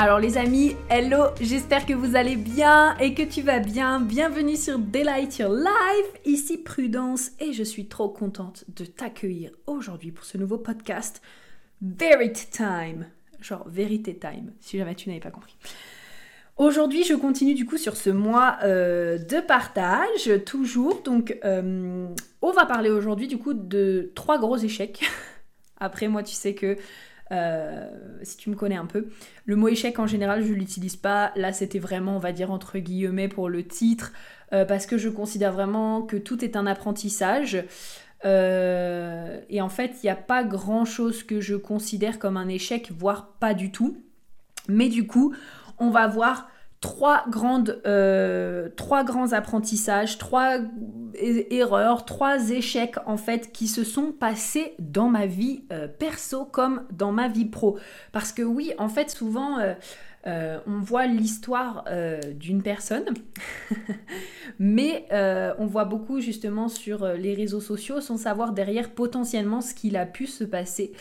Alors les amis, hello, j'espère que vous allez bien et que tu vas bien. Bienvenue sur Delight Your Life, ici Prudence et je suis trop contente de t'accueillir aujourd'hui pour ce nouveau podcast Verity Time. Genre vérité time, si jamais tu n'avais pas compris. Aujourd'hui, je continue du coup sur ce mois euh, de partage, toujours. Donc, euh, on va parler aujourd'hui du coup de trois gros échecs. Après, moi, tu sais que si tu me connais un peu. Le mot échec en général, je l'utilise pas. Là, c'était vraiment, on va dire, entre guillemets pour le titre, euh, parce que je considère vraiment que tout est un apprentissage. Euh, et en fait, il n'y a pas grand chose que je considère comme un échec, voire pas du tout. Mais du coup, on va voir trois, grandes, euh, trois grands apprentissages, trois erreurs, trois échecs en fait qui se sont passés dans ma vie euh, perso comme dans ma vie pro. Parce que oui, en fait, souvent... Euh, on voit l'histoire d'une personne, mais on voit beaucoup justement sur les réseaux sociaux sans savoir derrière potentiellement ce qu'il a pu se passer.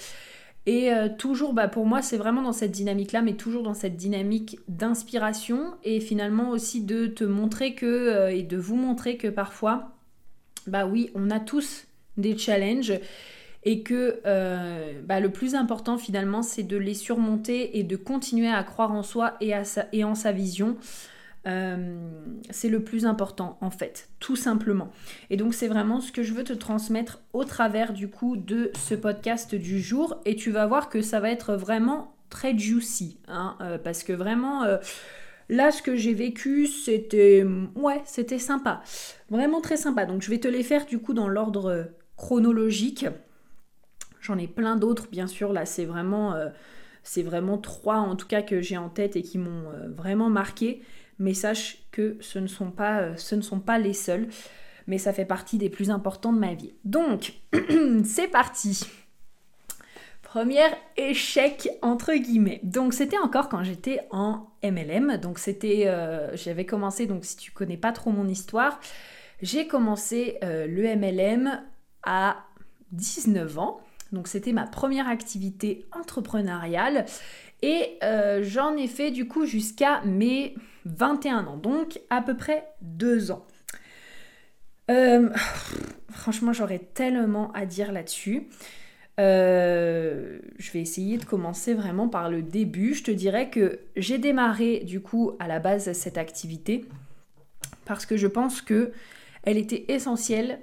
Et euh, toujours, bah, pour moi, c'est vraiment dans cette dynamique-là, mais toujours dans cette dynamique d'inspiration et finalement aussi de te montrer que, euh, et de vous montrer que parfois, bah oui, on a tous des challenges et que euh, bah, le plus important finalement, c'est de les surmonter et de continuer à croire en soi et, en sa vision. Euh, c'est le plus important en fait, tout simplement. Et donc c'est vraiment ce que je veux te transmettre au travers du coup de ce podcast du jour. Et tu vas voir que ça va être vraiment très juicy, hein, euh, parce que vraiment... Euh, là, ce que j'ai vécu, c'était. Ouais, c'était sympa. Vraiment très sympa. Donc, je vais te les faire du coup dans l'ordre chronologique. J'en ai plein d'autres, bien sûr. Là, c'est vraiment. c'est vraiment trois, en tout cas, que j'ai en tête et qui m'ont vraiment marqué mais sache que ce ne sont pas, euh, ce ne sont pas les seuls, mais ça fait partie des plus importants de ma vie. Donc, c'est parti Premier échec entre guillemets. Donc c'était encore quand j'étais en MLM. Donc c'était, euh, j'avais commencé. Donc si tu connais pas trop mon histoire, j'ai commencé euh, le MLM à 19 ans. Donc c'était ma première activité entrepreneuriale et j'en ai fait du coup jusqu'à mes 21 ans, donc à peu près 2 ans. Euh, franchement, j'aurais tellement à dire là-dessus. Euh, je vais essayer de commencer vraiment par le début. Je te dirais que j'ai démarré du coup à la base cette activité parce que je pense que elle était essentielle.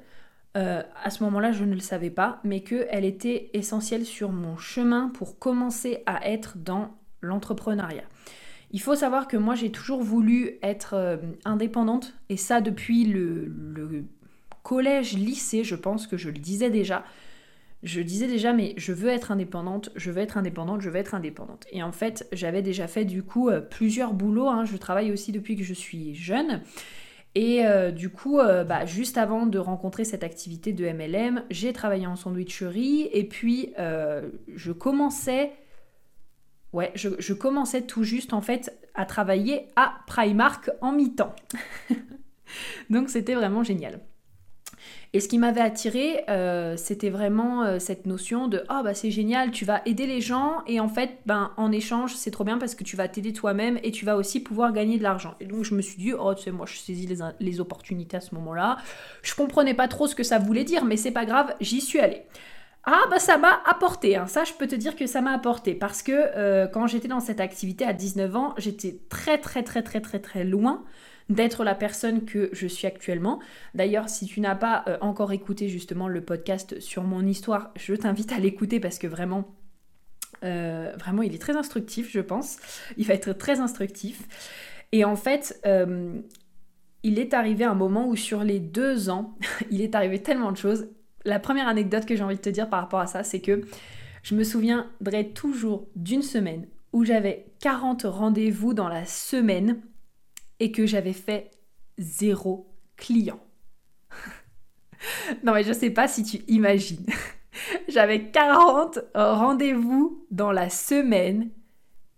Euh, à ce moment-là, je ne le savais pas, mais qu'elle était essentielle sur mon chemin pour commencer à être dans l'entrepreneuriat. Il faut savoir que moi j'ai toujours voulu être euh, indépendante et ça depuis le, collège, lycée, je pense que je le disais déjà. Je disais déjà mais je veux être indépendante, je veux être indépendante, je veux être indépendante. Et en fait j'avais déjà fait du coup euh, plusieurs boulots, hein. je travaille aussi depuis que je suis jeune. Et euh, du coup, bah, juste avant de rencontrer cette activité de MLM, j'ai travaillé en sandwicherie et puis je commençais Ouais, je, commençais tout juste en fait à travailler à Primark en mi-temps. Donc c'était vraiment génial. Et ce qui m'avait attiré, euh, c'était vraiment euh, cette notion de ah bah c'est génial, tu vas aider les gens et en fait ben en échange c'est trop bien parce que tu vas t'aider toi-même et tu vas aussi pouvoir gagner de l'argent. Et donc je me suis dit oh tu sais moi je saisis les, les opportunités à ce moment-là. Je comprenais pas trop ce que ça voulait dire mais c'est pas grave, j'y suis allée. Ah bah ça m'a apporté, hein. ça je peux te dire que ça m'a apporté parce que euh, quand j'étais dans cette activité à 19 ans, j'étais très très très très très très loin d'être la personne que je suis actuellement. D'ailleurs, si tu n'as pas euh, encore écouté justement le podcast sur mon histoire, je t'invite à l'écouter parce que vraiment, euh, vraiment, il est très instructif, je pense. Il va être très instructif. Et en fait, il est arrivé un moment où sur les deux ans, il est arrivé tellement de choses la première anecdote que j'ai envie de te dire par rapport à ça, c'est que Je me souviendrai toujours d'une semaine où j'avais 40 rendez-vous dans la semaine et que j'avais fait zéro client. non mais je sais pas si tu imagines. j'avais 40 rendez-vous dans la semaine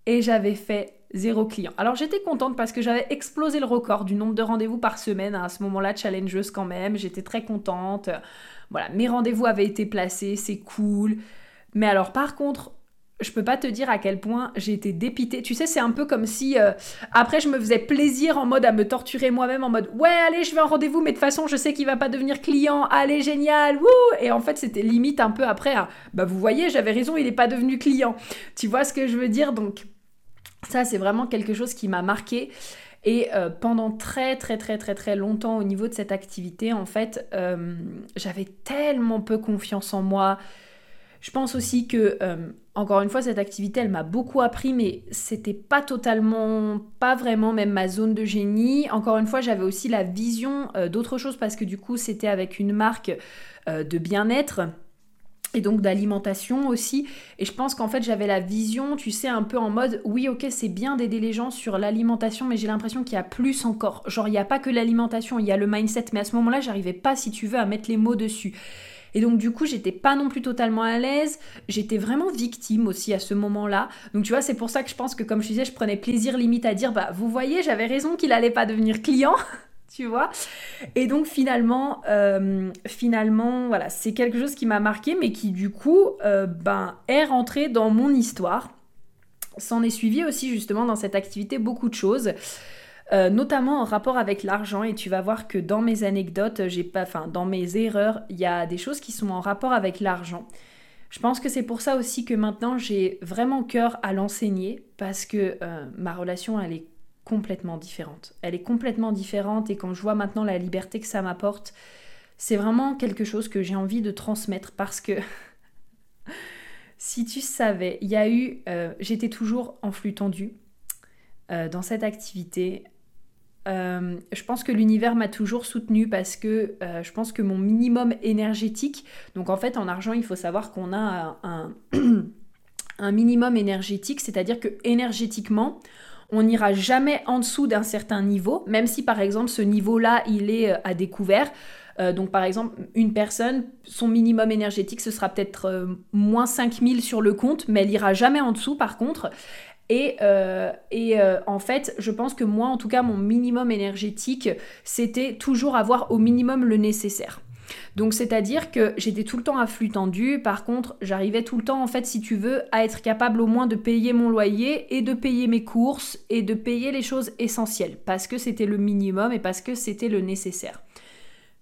et j'avais fait zéro client. Alors j'étais contente parce que j'avais explosé le record du nombre de rendez-vous par semaine à ce moment-là, challengeuse quand même. J'étais très contente. Voilà, mes rendez-vous avaient été placés, c'est cool. Mais alors par contre, je peux pas te dire à quel point j'ai été dépitée. Tu sais, c'est un peu comme si euh, après je me faisais plaisir en mode à me torturer moi-même en mode ouais, allez, je vais en rendez-vous, mais de toute façon, je sais qu'il va pas devenir client. Allez, génial, wouh Et en fait, c'était limite un peu après bah vous voyez, j'avais raison, il est pas devenu client. Tu vois ce que je veux dire Donc ça, c'est vraiment quelque chose qui m'a marqué. Et euh, pendant très très très très très longtemps au niveau de cette activité, en fait, euh, j'avais tellement peu confiance en moi. Je pense aussi que, euh, encore une fois, cette activité, elle m'a beaucoup appris, mais c'était pas totalement, pas vraiment même ma zone de génie. Encore une fois, j'avais aussi la vision d'autre chose parce que du coup, c'était avec une marque de bien-être et donc d'alimentation aussi. Et je pense qu'en fait j'avais la vision, tu sais, un peu en mode oui ok c'est bien d'aider les gens sur l'alimentation, mais j'ai l'impression qu'il y a plus encore. Genre il n'y a pas que l'alimentation, il y a le mindset, mais à ce moment-là j'arrivais pas si tu veux à mettre les mots dessus. Et donc du coup, j'étais pas non plus totalement à l'aise, j'étais vraiment victime aussi à ce moment-là. Donc tu vois, c'est pour ça que je pense que comme je disais, je prenais plaisir limite à dire bah vous voyez, j'avais raison qu'il allait pas devenir client. tu vois. Et donc finalement, euh, finalement, voilà, c'est quelque chose qui m'a marqué, mais qui du coup, euh, ben, est rentré dans mon histoire. S'en est suivi aussi justement dans cette activité beaucoup de choses. Euh, notamment en rapport avec l'argent et tu vas voir que dans mes anecdotes, j'ai pas, enfin dans mes erreurs, il y a des choses qui sont en rapport avec l'argent. Je pense que c'est pour ça aussi que maintenant j'ai vraiment cœur à l'enseigner parce que ma relation elle est complètement différente. Elle est complètement différente et quand je vois maintenant la liberté que ça m'apporte, c'est vraiment quelque chose que j'ai envie de transmettre parce que si tu savais, il y a eu, euh, j'étais toujours en flux tendu euh, dans cette activité. Euh, je pense que l'univers m'a toujours soutenu parce que je pense que mon minimum énergétique, donc en fait en argent il faut savoir qu'on a un, un minimum énergétique, c'est-à-dire que énergétiquement on n'ira jamais en dessous d'un certain niveau, même si par exemple ce niveau-là, il est euh, à découvert. Euh, donc par exemple, une personne, son minimum énergétique, ce sera peut-être euh, moins 5000 sur le compte, mais elle ira jamais en dessous par contre. Et, et en fait, je pense que moi, en tout cas, mon minimum énergétique, c'était toujours avoir au minimum le nécessaire. Donc c'est-à-dire que j'étais tout le temps à flux tendu, par contre j'arrivais tout le temps en fait si tu veux à être capable au moins de payer mon loyer et de payer mes courses et de payer les choses essentielles parce que c'était le minimum et parce que c'était le nécessaire.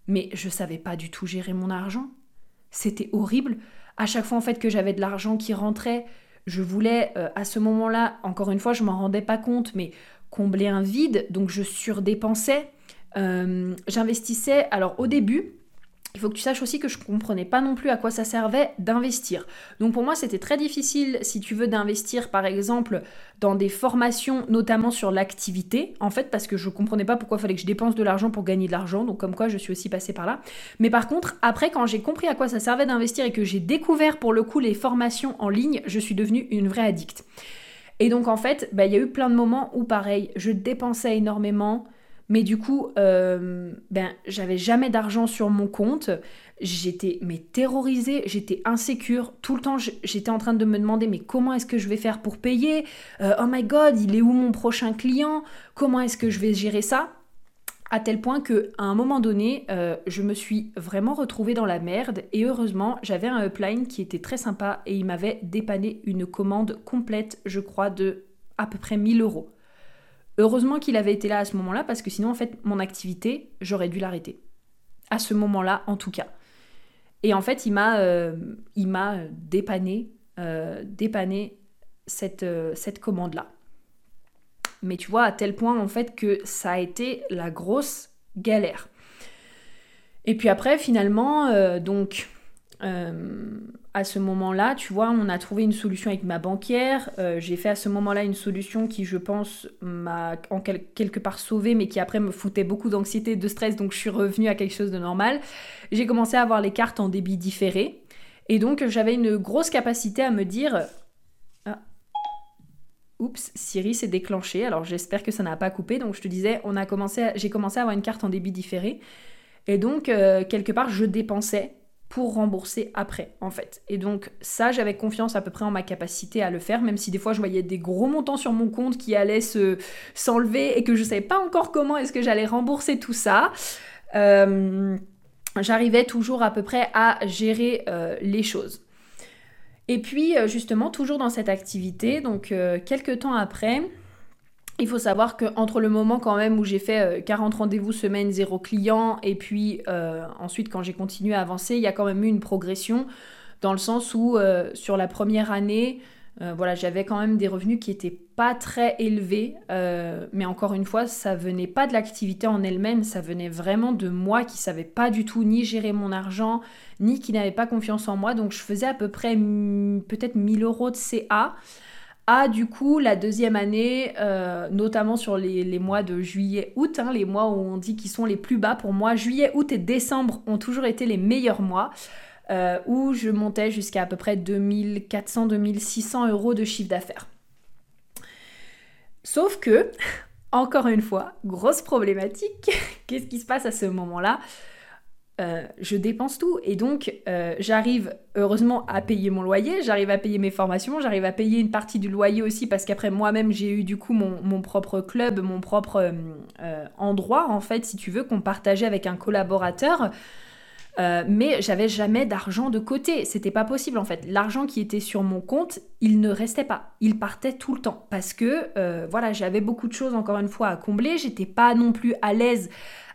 Mais je savais pas du tout gérer mon argent. C'était horrible. À chaque fois en fait que j'avais de l'argent qui rentrait, je voulais euh, à ce moment-là, encore une fois, je m'en rendais pas compte, mais combler un vide, donc je surdépensais. Euh, j'investissais, alors au début, il faut que tu saches aussi que je comprenais pas non plus à quoi ça servait d'investir. Donc pour moi, c'était très difficile, si tu veux, d'investir par exemple dans des formations, notamment sur l'activité, en fait, parce que je comprenais pas pourquoi il fallait que je dépense de l'argent pour gagner de l'argent, donc comme quoi je suis aussi passée par là. Mais par contre, après, quand j'ai compris à quoi ça servait d'investir et que j'ai découvert pour le coup les formations en ligne, je suis devenue une vraie addict. Et donc en fait, bah, il y a eu plein de moments où pareil, je dépensais énormément, mais du coup, euh, ben, j'avais jamais d'argent sur mon compte. J'étais mais terrorisée, j'étais insécure. Tout le temps, j'étais en train de me demander mais comment est-ce que je vais faire pour payer? Euh, Oh my god, il est où mon prochain client? Comment est-ce que je vais gérer ça? À tel point que à un moment donné, euh, je me suis vraiment retrouvée dans la merde et heureusement, j'avais un upline qui était très sympa et il m'avait dépanné une commande complète, je crois, de à peu près 1000 euros. Heureusement qu'il avait été là à ce moment-là, parce que sinon, en fait, mon activité, j'aurais dû l'arrêter. À ce moment-là, en tout cas. Et en fait, il m'a, euh, m'a dépanné, euh, dépanné cette, euh, cette commande-là. Mais tu vois, à tel point, en fait, que ça a été la grosse galère. Et puis après, finalement, donc, à ce moment-là, tu vois, on a trouvé une solution avec ma banquière. Euh, j'ai fait à ce moment-là une solution qui, je pense, m'a en quelque part sauvé, mais qui après me foutait beaucoup d'anxiété, de stress, donc je suis revenue à quelque chose de normal. J'ai commencé à avoir les cartes en débit différé. Et donc j'avais une grosse capacité à me dire... Ah. Oups, Siri s'est déclenché, alors j'espère que ça n'a pas coupé. Donc je te disais, on a commencé j'ai commencé à avoir une carte en débit différé. Et donc, euh, quelque part, je dépensais pour rembourser après, en fait. Et donc, ça, j'avais confiance à peu près en ma capacité à le faire, même si des fois, je voyais des gros montants sur mon compte qui allaient se, s'enlever et que je savais pas encore comment est-ce que j'allais rembourser tout ça. Euh, j'arrivais toujours à peu près à gérer euh, les choses. Et puis, justement, toujours dans cette activité, donc quelques temps après, il faut savoir qu'entre le moment quand même où j'ai fait 40 euh, rendez-vous semaine, zéro client, et puis euh, ensuite quand j'ai continué à avancer, il y a quand même eu une progression dans le sens où euh, sur la première année, voilà, j'avais quand même des revenus qui n'étaient pas très élevés, mais encore une fois, ça venait pas de l'activité en elle-même, ça venait vraiment de moi qui savais pas du tout ni gérer mon argent, ni qui n'avait pas confiance en moi. Donc je faisais à peu près peut-être 1000 euros de CA à du coup la deuxième année, euh, notamment sur les, mois de juillet-août, hein, les mois où on dit qu'ils sont les plus bas pour moi. Juillet, août et décembre ont toujours été les meilleurs mois, euh, où je montais jusqu'à à peu près 2400-2600 euros de chiffre d'affaires. Sauf que, encore une fois, grosse problématique, qu'est-ce qui se passe à ce moment-là? Euh, je dépense tout et donc euh, j'arrive heureusement à payer mon loyer, j'arrive à payer mes formations, j'arrive à payer une partie du loyer aussi parce qu'après moi-même j'ai eu du coup mon, propre club, mon propre euh, endroit en fait si tu veux qu'on partageait avec un collaborateur. mais j'avais jamais d'argent de côté, c'était pas possible en fait. L'argent qui était sur mon compte, il ne restait pas, il partait tout le temps parce que voilà, j'avais beaucoup de choses encore une fois à combler, j'étais pas non plus à l'aise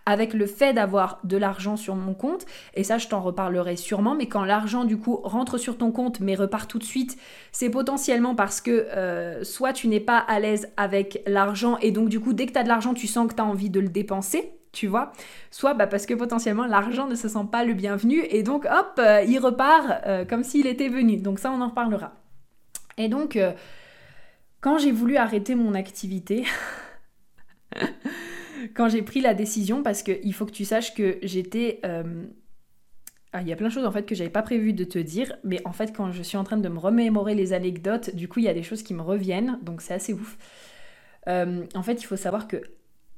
avec le fait d'avoir de l'argent sur mon compte, et ça je t'en reparlerai sûrement, mais quand l'argent du coup rentre sur ton compte mais repart tout de suite, c'est potentiellement parce que euh, soit tu n'es pas à l'aise avec l'argent et donc du coup dès que tu as de l'argent tu sens que tu as envie de le dépenser, tu vois, soit bah, parce que potentiellement l'argent ne se sent pas le bienvenu et donc hop, euh, il repart euh, comme s'il était venu. Donc ça on en reparlera. Et donc quand j'ai voulu arrêter mon activité, quand j'ai pris la décision, parce qu'il faut que tu saches que j'étais... Euh, ah, il y a plein de choses en fait que j'avais pas prévu de te dire, mais en fait quand je suis en train de me remémorer les anecdotes, du coup il y a des choses qui me reviennent, donc c'est assez ouf. Euh, en fait il faut savoir que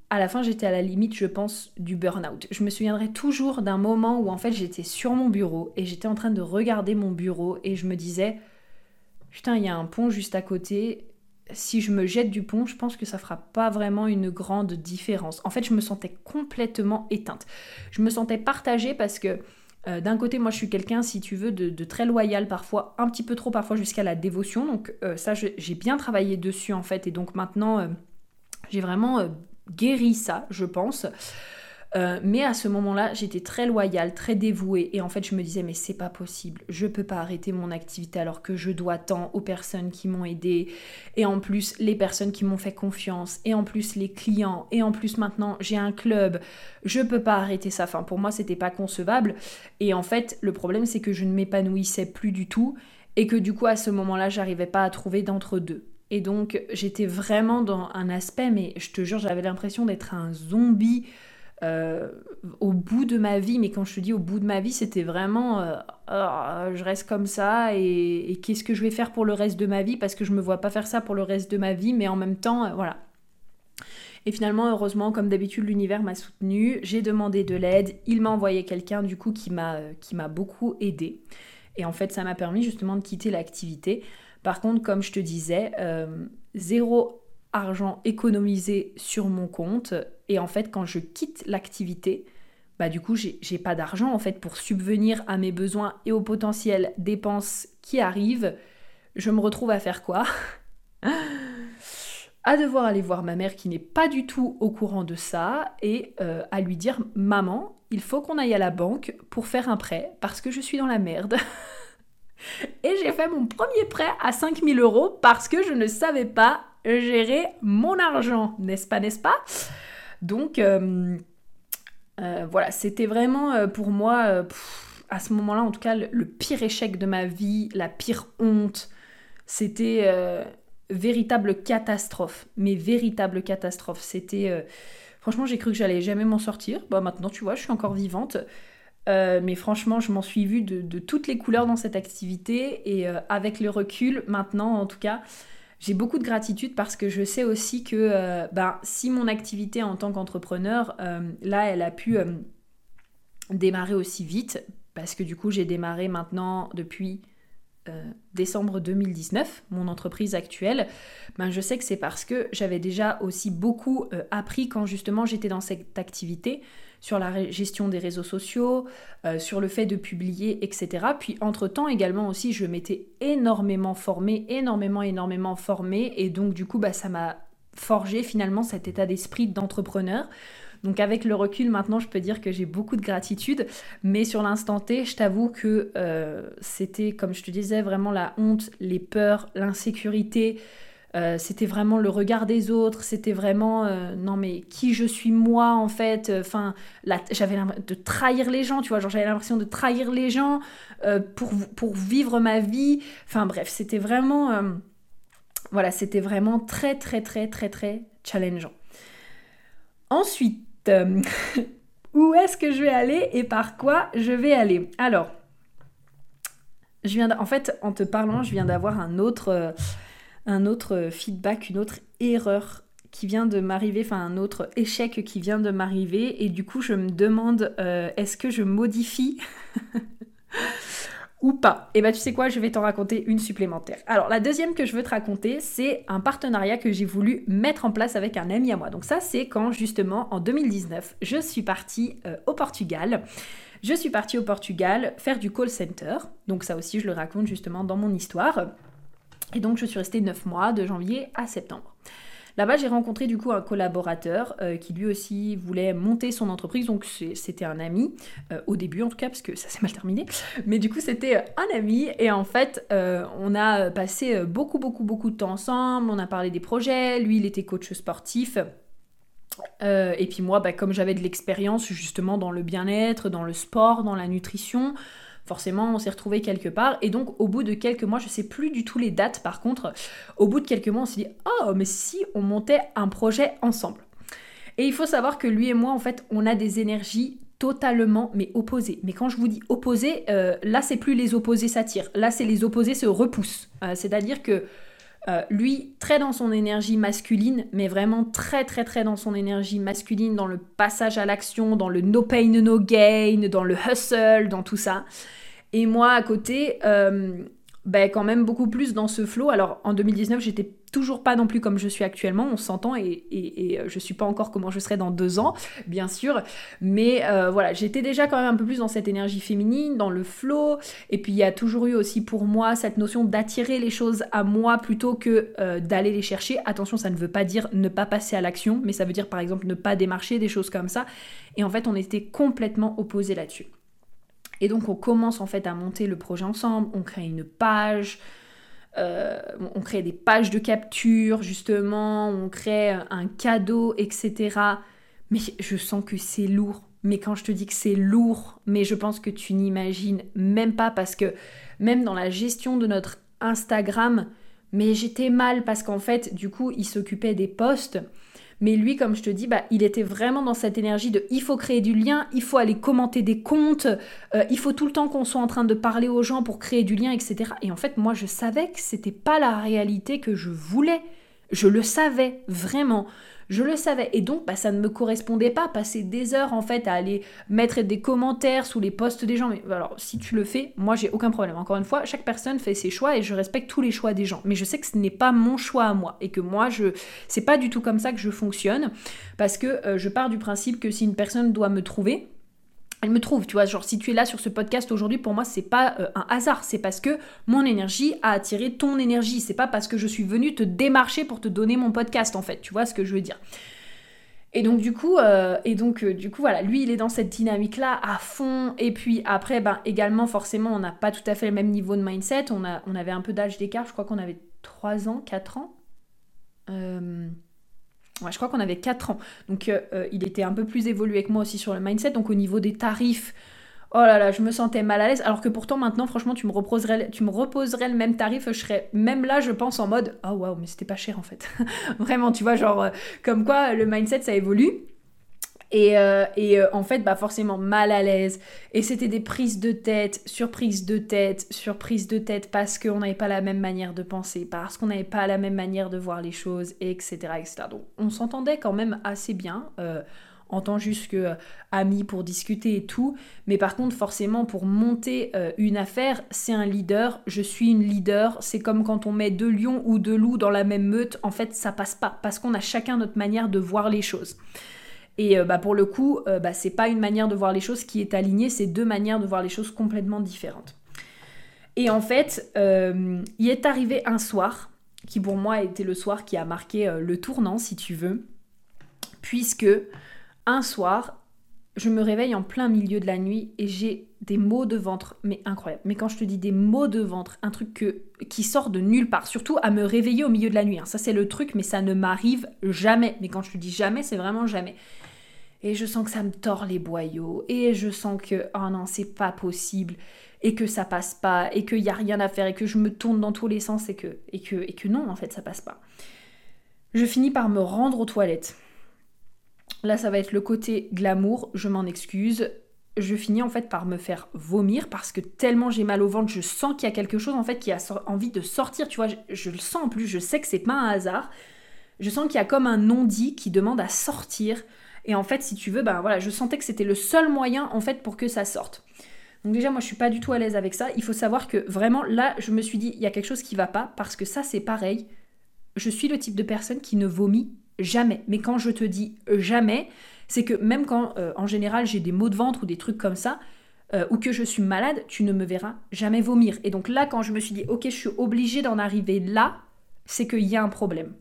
à la fin j'étais à la limite je pense du burn-out. Je me souviendrai toujours d'un moment où en fait j'étais sur mon bureau et j'étais en train de regarder mon bureau et je me disais putain il y a un pont juste à côté, si je me jette du pont, je pense que ça fera pas vraiment une grande différence. En fait, je me sentais complètement éteinte. Je me sentais partagée parce que euh, d'un côté, moi, je suis quelqu'un, si tu veux, de, très loyal parfois, un petit peu trop parfois jusqu'à la dévotion. Donc euh, ça, j'ai bien travaillé dessus en fait, et donc maintenant, euh, j'ai vraiment guéri ça, je pense. Euh, mais à ce moment-là, j'étais très loyale, très dévouée. Et en fait, je me disais, mais c'est pas possible. Je peux pas arrêter mon activité alors que je dois tant aux personnes qui m'ont aidé. Et en plus, les personnes qui m'ont fait confiance. Et en plus, les clients. Et en plus, maintenant, j'ai un club. Je peux pas arrêter ça. Enfin, pour moi, c'était pas concevable. Et en fait, le problème, c'est que je ne m'épanouissais plus du tout. Et que du coup, à ce moment-là, j'arrivais pas à trouver d'entre-deux. Et donc, j'étais vraiment dans un aspect, mais je te jure, j'avais l'impression d'être un zombie euh, au bout de ma vie, mais quand je te dis au bout de ma vie, c'était vraiment euh, oh, je reste comme ça et, qu'est-ce que je vais faire pour le reste de ma vie? Parce que je me vois pas faire ça pour le reste de ma vie, mais en même temps, euh, voilà. Et finalement, heureusement, comme d'habitude, l'univers m'a soutenu. J'ai demandé de l'aide. Il m'a envoyé quelqu'un du coup qui m'a qui m'a beaucoup aidé. Et en fait, ça m'a permis justement de quitter l'activité. Par contre, comme je te disais, zéro argent économisé sur mon compte. Et en fait, quand je quitte l'activité, bah du coup, j'ai pas d'argent en fait pour subvenir à mes besoins et aux potentielles dépenses qui arrivent. Je me retrouve à faire quoi? À devoir aller voir ma mère qui n'est pas du tout au courant de ça et euh, à lui dire Maman, il faut qu'on aille à la banque pour faire un prêt parce que je suis dans la merde. et j'ai fait mon premier prêt à 5000 euros parce que je ne savais pas gérer mon argent, n'est-ce pas, n'est-ce pas? Donc, euh, euh, voilà, c'était vraiment euh, pour moi, à ce moment-là, en tout cas, le, pire échec de ma vie, la pire honte. C'était véritable catastrophe, mais véritable catastrophe. C'était, franchement, j'ai cru que j'allais jamais m'en sortir. Bah maintenant, tu vois, je suis encore vivante. mais franchement, je m'en suis vue de, toutes les couleurs dans cette activité. Et avec le recul, maintenant en tout cas, j'ai beaucoup de gratitude parce que je sais aussi que ben, si mon activité en tant qu'entrepreneur, là, elle a pu démarrer aussi vite, parce que du coup, j'ai démarré maintenant depuis euh, décembre 2019, mon entreprise actuelle, ben je sais que c'est parce que j'avais déjà aussi beaucoup euh, appris quand justement j'étais dans cette activité sur la gestion des réseaux sociaux, euh, sur le fait de publier, etc. Puis entre-temps également aussi, je m'étais énormément formée, énormément, énormément formée, et donc du coup, bah, ça m'a forgé finalement cet état d'esprit d'entrepreneur donc avec le recul, maintenant, je peux dire que j'ai beaucoup de gratitude, mais sur l'instant T, je t'avoue que euh, c'était, comme je te disais, vraiment la honte, les peurs, l'insécurité. Euh, c'était vraiment le regard des autres, c'était vraiment euh, non mais qui je suis moi en fait, enfin j'avais l'impression de trahir les gens, tu vois, genre j'avais l'impression de trahir les gens pour, pour vivre ma vie, enfin bref, c'était vraiment voilà, c'était vraiment très très très très très challengeant. Ensuite, euh, où est-ce que je vais aller et par quoi je vais aller? Alors, je viens en fait, en te parlant, je viens d'avoir un autre, euh, un autre feedback, une autre erreur qui vient de m'arriver, enfin un autre échec qui vient de m'arriver, et du coup je me demande euh, est-ce que je modifie? ou pas. Et bah tu sais quoi, je vais t'en raconter une supplémentaire. Alors la deuxième que je veux te raconter, c'est un partenariat que j'ai voulu mettre en place avec un ami à moi. Donc ça c'est quand justement en 2019, je suis partie euh, au Portugal. Je suis partie au Portugal faire du call center. Donc ça aussi je le raconte justement dans mon histoire. Et donc je suis restée 9 mois de janvier à septembre. Là-bas, j'ai rencontré du coup un collaborateur euh, qui lui aussi voulait monter son entreprise. Donc c'était un ami, euh, au début en tout cas, parce que ça s'est mal terminé. Mais du coup, c'était euh, un ami. Et en fait, on a passé beaucoup, beaucoup, beaucoup de temps ensemble. On a parlé des projets. Lui, il était coach sportif. et puis moi, bah, comme j'avais de l'expérience justement dans le bien-être, dans le sport, dans la nutrition, forcément on s'est retrouvé quelque part et donc au bout de quelques mois, je sais plus du tout les dates par contre, au bout de quelques mois on s'est dit oh mais si on montait un projet ensemble. Et il faut savoir que lui et moi en fait on a des énergies totalement mais opposées. Mais quand je vous dis opposées, euh, là c'est plus les opposés s'attirent, là c'est les opposés se repoussent. Euh, c'est-à-dire que euh, lui, très dans son énergie masculine, mais vraiment très très très dans son énergie masculine, dans le passage à l'action, dans le no pain no gain, dans le hustle, dans tout ça. Et moi à côté, euh, ben, quand même beaucoup plus dans ce flow. Alors en 2019, j'étais toujours pas non plus comme je suis actuellement, on s'entend, et, et, euh, je suis pas encore comment je serai dans deux ans, bien sûr. Mais euh, voilà, j'étais déjà quand même un peu plus dans cette énergie féminine, dans le flow. Et puis il y a toujours eu aussi pour moi cette notion d'attirer les choses à moi plutôt que euh, d'aller les chercher. Attention, ça ne veut pas dire ne pas passer à l'action, mais ça veut dire par exemple ne pas démarcher, des choses comme ça. Et en fait, on était complètement opposés là-dessus. Et donc on commence en fait à monter le projet ensemble, on crée une page, euh, on crée des pages de capture justement, on crée un cadeau, etc. Mais je sens que c'est lourd. Mais quand je te dis que c'est lourd, mais je pense que tu n'imagines même pas parce que même dans la gestion de notre Instagram, mais j'étais mal parce qu'en fait, du coup, il s'occupait des posts mais lui, comme je te dis, bah, il était vraiment dans cette énergie de il faut créer du lien, il faut aller commenter des comptes, euh, il faut tout le temps qu'on soit en train de parler aux gens pour créer du lien, etc. Et en fait, moi, je savais que c'était pas la réalité que je voulais. Je le savais vraiment. Je le savais. Et donc, bah, ça ne me correspondait pas. Passer des heures, en fait, à aller mettre des commentaires sous les posts des gens. Mais alors, si tu le fais, moi, j'ai aucun problème. Encore une fois, chaque personne fait ses choix et je respecte tous les choix des gens. Mais je sais que ce n'est pas mon choix à moi. Et que moi, je. C'est pas du tout comme ça que je fonctionne. Parce que euh, je pars du principe que si une personne doit me trouver, elle me trouve, tu vois, genre si tu es là sur ce podcast aujourd'hui, pour moi c'est pas euh, un hasard, c'est parce que mon énergie a attiré ton énergie, c'est pas parce que je suis venue te démarcher pour te donner mon podcast en fait, tu vois ce que je veux dire? Et donc du coup, euh, et donc euh, du coup voilà, lui il est dans cette dynamique là à fond. Et puis après, ben également forcément on n'a pas tout à fait le même niveau de mindset. On a, on avait un peu d'âge d'écart. Je crois qu'on avait 3 ans, 4 ans. Je crois qu'on avait 4 ans. Donc euh, euh, il était un peu plus évolué que moi aussi sur le mindset. Donc au niveau des tarifs, oh là là, je me sentais mal à l'aise. Alors que pourtant maintenant, franchement, tu me reposerais, tu me reposerais le même tarif, je serais même là, je pense en mode, oh waouh, mais c'était pas cher en fait. Vraiment, tu vois, genre, euh, comme quoi le mindset ça évolue. Et, euh, euh, en fait, bah forcément mal à l'aise. Et c'était des prises de tête, surprises de tête, surprises de tête parce qu'on n'avait pas la même manière de penser, parce qu'on n'avait pas la même manière de voir les choses, etc. etc. Donc on s'entendait quand même assez bien. Euh, en tant juste que amis pour discuter et tout. Mais par contre, forcément, pour monter une affaire, c'est un leader. Je suis une leader. C'est comme quand on met deux lions ou deux loups dans la même meute. En fait, ça passe pas parce qu'on a chacun notre manière de voir les choses. Et euh, bah, pour le coup, euh, bah, c'est pas une manière de voir les choses qui est alignée, c'est deux manières de voir les choses complètement différentes. Et en fait, euh, il est arrivé un soir, qui pour moi a été le soir qui a marqué le tournant, si tu veux, puisque un soir, je me réveille en plein milieu de la nuit et j'ai des maux de ventre, mais incroyable. Mais quand je te dis des maux de ventre, un truc qui sort de nulle part, surtout à me réveiller au milieu de la nuit. Hein. Ça c'est le truc, mais ça ne m'arrive jamais. Mais quand je te dis jamais, c'est vraiment jamais et je sens que ça me tord les boyaux, et je sens que, oh non, c'est pas possible, et que ça passe pas, et qu'il y a rien à faire, et que je me tourne dans tous les sens, et que, et que, et que non, en fait, ça passe pas. Je finis par me rendre aux toilettes. Là, ça va être le côté glamour, je m'en excuse. Je finis en fait par me faire vomir parce que tellement j'ai mal au ventre, je sens qu'il y a quelque chose en fait qui a envie de sortir, tu vois, je, je le sens en plus, je sais que c'est pas un hasard. Je sens qu'il y a comme un non-dit qui demande à sortir. Et en fait, si tu veux, ben voilà, je sentais que c'était le seul moyen en fait pour que ça sorte. Donc déjà, moi, je suis pas du tout à l'aise avec ça. Il faut savoir que vraiment, là, je me suis dit, il y a quelque chose qui va pas parce que ça, c'est pareil. Je suis le type de personne qui ne vomit jamais. Mais quand je te dis jamais, c'est que même quand, euh, en général, j'ai des maux de ventre ou des trucs comme ça, euh, ou que je suis malade, tu ne me verras jamais vomir. Et donc là, quand je me suis dit, ok, je suis obligée d'en arriver là, c'est qu'il y a un problème.